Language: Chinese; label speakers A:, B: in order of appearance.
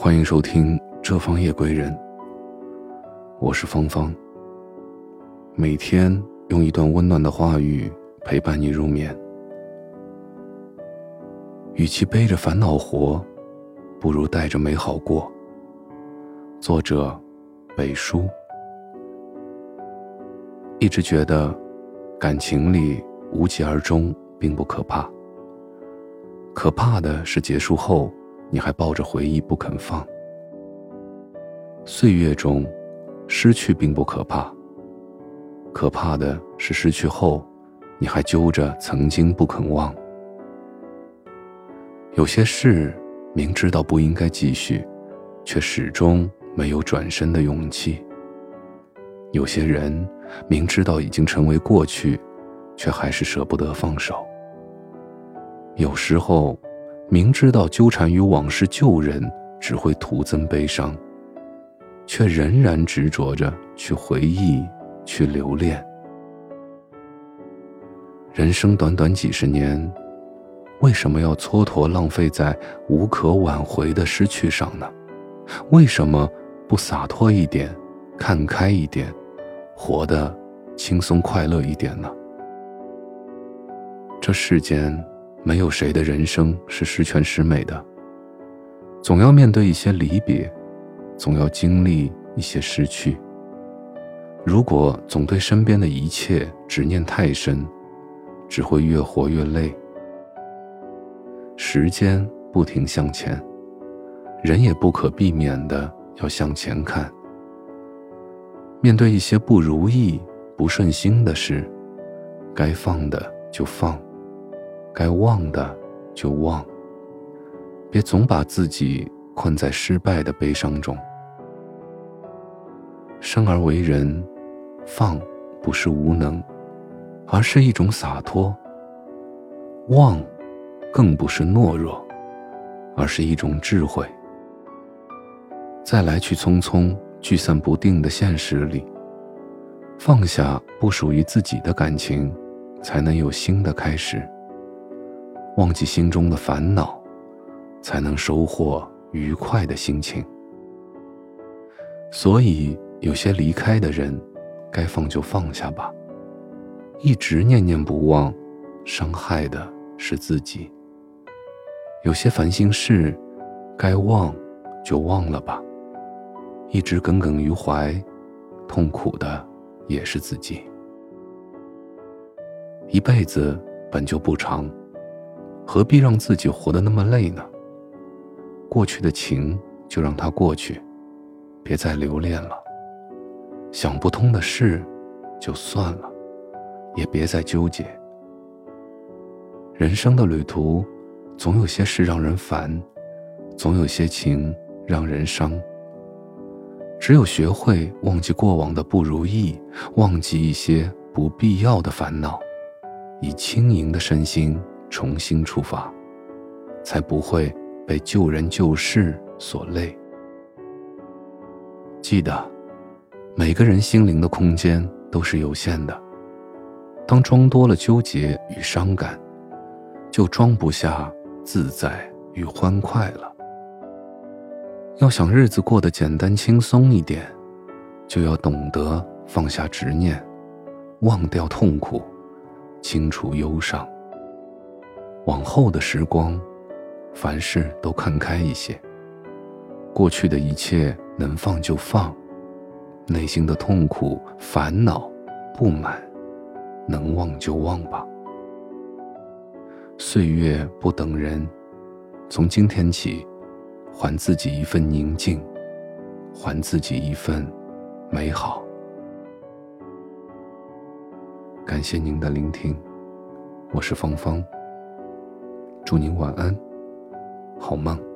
A: 欢迎收听《这方夜归人》，我是芳芳。每天用一段温暖的话语陪伴你入眠。与其背着烦恼活，不如带着美好过。作者：北叔。一直觉得，感情里无疾而终并不可怕，可怕的是结束后。你还抱着回忆不肯放。岁月中，失去并不可怕。可怕的是失去后，你还揪着曾经不肯忘。有些事明知道不应该继续，却始终没有转身的勇气。有些人明知道已经成为过去，却还是舍不得放手。有时候。明知道纠缠于往事旧人只会徒增悲伤，却仍然执着着去回忆、去留恋。人生短短几十年，为什么要蹉跎浪费在无可挽回的失去上呢？为什么不洒脱一点、看开一点，活得轻松快乐一点呢？这世间。没有谁的人生是十全十美的，总要面对一些离别，总要经历一些失去。如果总对身边的一切执念太深，只会越活越累。时间不停向前，人也不可避免的要向前看。面对一些不如意、不顺心的事，该放的就放。该忘的就忘，别总把自己困在失败的悲伤中。生而为人，放不是无能，而是一种洒脱；忘，更不是懦弱，而是一种智慧。在来去匆匆、聚散不定的现实里，放下不属于自己的感情，才能有新的开始。忘记心中的烦恼，才能收获愉快的心情。所以，有些离开的人，该放就放下吧。一直念念不忘，伤害的是自己。有些烦心事，该忘就忘了吧。一直耿耿于怀，痛苦的也是自己。一辈子本就不长。何必让自己活得那么累呢？过去的情就让它过去，别再留恋了。想不通的事就算了，也别再纠结。人生的旅途，总有些事让人烦，总有些情让人伤。只有学会忘记过往的不如意，忘记一些不必要的烦恼，以轻盈的身心。重新出发，才不会被旧人旧事所累。记得，每个人心灵的空间都是有限的。当装多了纠结与伤感，就装不下自在与欢快了。要想日子过得简单轻松一点，就要懂得放下执念，忘掉痛苦，清除忧伤。往后的时光，凡事都看开一些。过去的一切能放就放，内心的痛苦、烦恼、不满，能忘就忘吧。岁月不等人，从今天起，还自己一份宁静，还自己一份美好。感谢您的聆听，我是芳芳。祝您晚安，好梦。